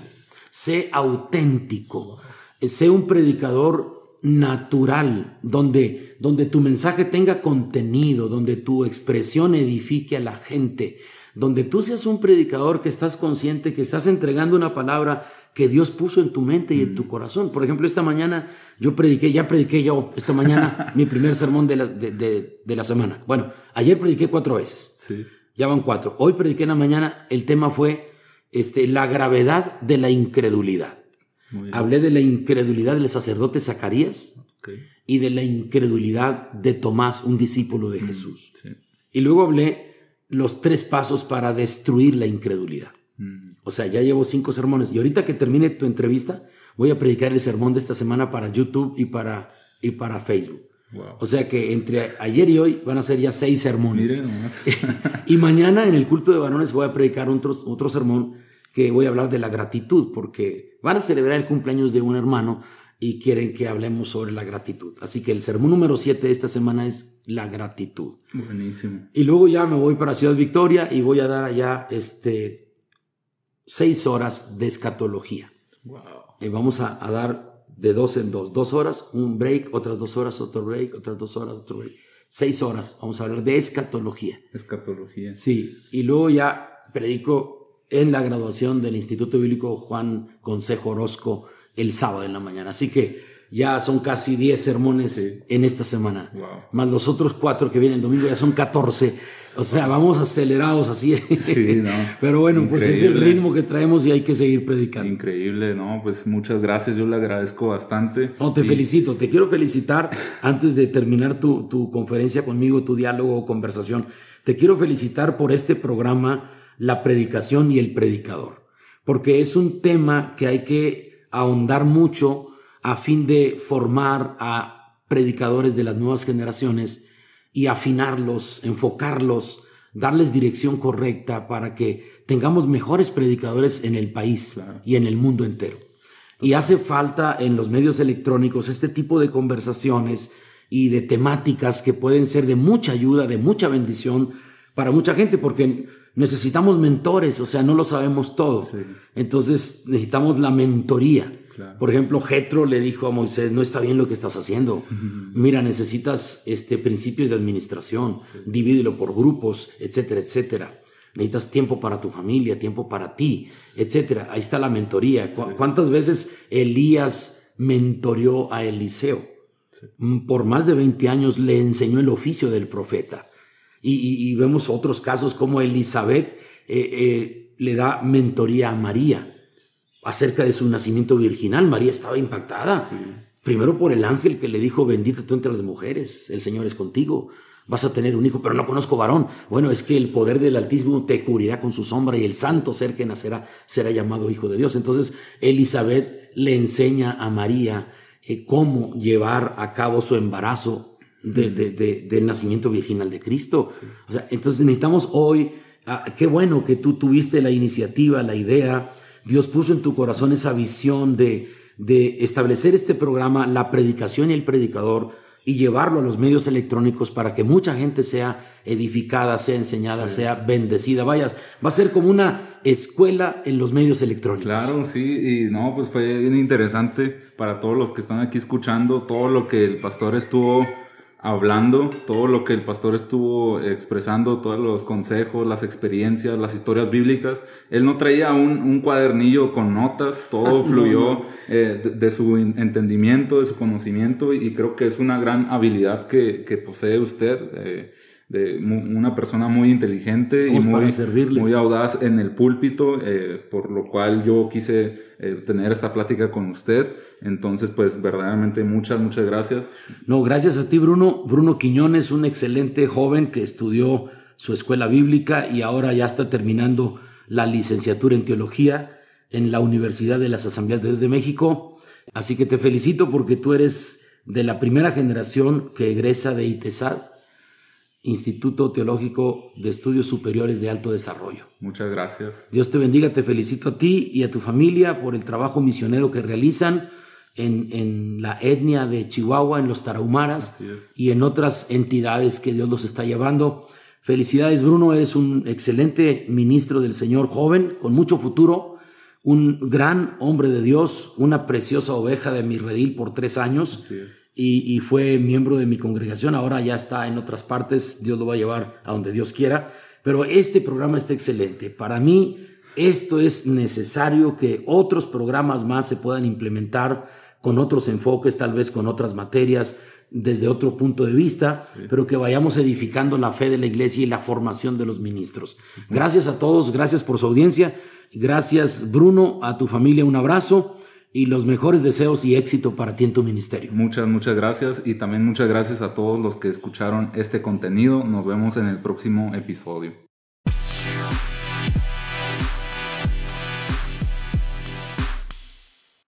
sé auténtico, sé un predicador natural, donde, donde tu mensaje tenga contenido, donde tu expresión edifique a la gente, donde tú seas un predicador que estás consciente, que estás entregando una palabra que Dios puso en tu mente y en tu mm. corazón. Por ejemplo, esta mañana yo prediqué, ya prediqué yo esta mañana mi primer sermón de la, de la semana. Bueno, ayer prediqué cuatro veces. Sí. Ya van cuatro. Hoy prediqué en la mañana, el tema fue este, la gravedad de la incredulidad. Hablé de la incredulidad del sacerdote Zacarías y de la incredulidad de Tomás, un discípulo de mm, Jesús. Y luego hablé los tres pasos para destruir la incredulidad. Mm. O sea, ya llevo cinco sermones y ahorita que termine tu entrevista, voy a predicar el sermón de esta semana para YouTube y para, y para Facebook. O sea que entre ayer y hoy van a ser ya seis sermones. y mañana en el culto de varones voy a predicar otro, otro sermón que voy a hablar de la gratitud, porque van a celebrar el cumpleaños de un hermano y quieren que hablemos sobre la gratitud. Así que el sermón número siete de esta semana es la gratitud. Buenísimo. Y luego ya me voy para Ciudad Victoria y voy a dar allá este, seis horas de escatología. Wow. Y vamos a, a dar de dos en dos. Dos horas, un break, otras dos horas, otro break, otras dos horas, otro break. Seis horas. Vamos a hablar de escatología. Escatología. Sí. Y luego ya predico en la graduación del Instituto Bíblico Juan Consejo Orozco el sábado en la mañana. Así que ya son casi 10 sermones en esta semana. Más los otros cuatro que vienen el domingo ya son 14. O sea, vamos acelerados así. Sí, no. Pero bueno, pues es el ritmo que traemos y hay que seguir predicando. Increíble, ¿no? Pues muchas gracias, yo le agradezco bastante. No, te felicito, te quiero felicitar antes de terminar tu, tu conferencia conmigo, tu diálogo o conversación. Te quiero felicitar por este programa, La Predicación y el Predicador, porque es un tema que hay que ahondar mucho a fin de formar a predicadores de las nuevas generaciones y afinarlos, enfocarlos, darles dirección correcta para que tengamos mejores predicadores en el país y en el mundo entero. Y hace falta en los medios electrónicos este tipo de conversaciones y de temáticas que pueden ser de mucha ayuda, de mucha bendición para mucha gente, porque necesitamos mentores, o sea, no lo sabemos todo. Entonces necesitamos la mentoría. Por ejemplo, Jetro le dijo a Moisés, no está bien lo que estás haciendo. Mira, necesitas este, principios de administración, divídelo por grupos, etcétera, etcétera. Necesitas tiempo para tu familia, tiempo para ti, etcétera. Ahí está la mentoría. ¿Cuántas veces Elías mentoreó a Eliseo? Mm, por más de 20 años le enseñó el oficio del profeta. Y, vemos otros casos como Elizabeth eh, eh, le da mentoría a María acerca de su nacimiento virginal. María estaba impactada. Primero por el ángel que le dijo, bendita tú entre las mujeres, el Señor es contigo, vas a tener un hijo, pero no conozco varón. Bueno, es que el poder del Altísimo te cubrirá con su sombra y el santo ser que nacerá será llamado Hijo de Dios. Entonces, Elizabeth le enseña a María eh, cómo llevar a cabo su embarazo de, del nacimiento virginal de Cristo. O sea, entonces necesitamos hoy ah, qué bueno que tú tuviste la iniciativa, la idea, Dios puso en tu corazón esa visión de, de establecer este programa, la predicación y el predicador, y llevarlo a los medios electrónicos para que mucha gente sea edificada, sea enseñada, sea bendecida. Vaya, va a ser como una escuela en los medios electrónicos. Claro, sí, y no, pues fue bien interesante para todos los que están aquí escuchando todo lo que el pastor estuvo hablando, todo lo que el pastor estuvo expresando, todos los consejos, las experiencias, las historias bíblicas. Él no traía un, cuadernillo con notas, todo fluyó eh, de, su entendimiento, de su conocimiento y creo que es una gran habilidad que, posee usted. Eh, de una persona muy inteligente y muy, muy audaz en el púlpito, eh, por lo cual yo quise eh, tener esta plática con usted. Entonces, pues verdaderamente muchas, muchas gracias. No, gracias a ti, Bruno. Bruno Quiñones, un excelente joven que estudió su escuela bíblica y ahora ya está terminando la licenciatura en teología en la Universidad de las Asambleas de Dios de México. Así que te felicito porque tú eres de la primera generación que egresa de ITESAD Instituto Teológico de Estudios Superiores de Alto Desarrollo. Muchas gracias. Dios te bendiga, te felicito a ti y a tu familia por el trabajo misionero que realizan en, la etnia de Chihuahua, en los Tarahumaras y en otras entidades que Dios los está llevando. Felicidades, Bruno, eres un excelente ministro del Señor, joven, con mucho futuro, un gran hombre de Dios, una preciosa oveja de mi redil por tres años. Así es y, fue miembro de mi congregación, ahora ya está en otras partes, Dios lo va a llevar a donde Dios quiera, pero este programa está excelente. Para mí, esto es necesario que otros programas más se puedan implementar con otros enfoques, tal vez con otras materias, desde otro punto de vista, pero que vayamos edificando la fe de la iglesia y la formación de los ministros. Gracias a todos, gracias por su audiencia, gracias Bruno, a tu familia un abrazo y los mejores deseos y éxito para ti en tu ministerio. Muchas, muchas gracias y también muchas gracias a todos los que escucharon este contenido. Nos vemos en el próximo episodio.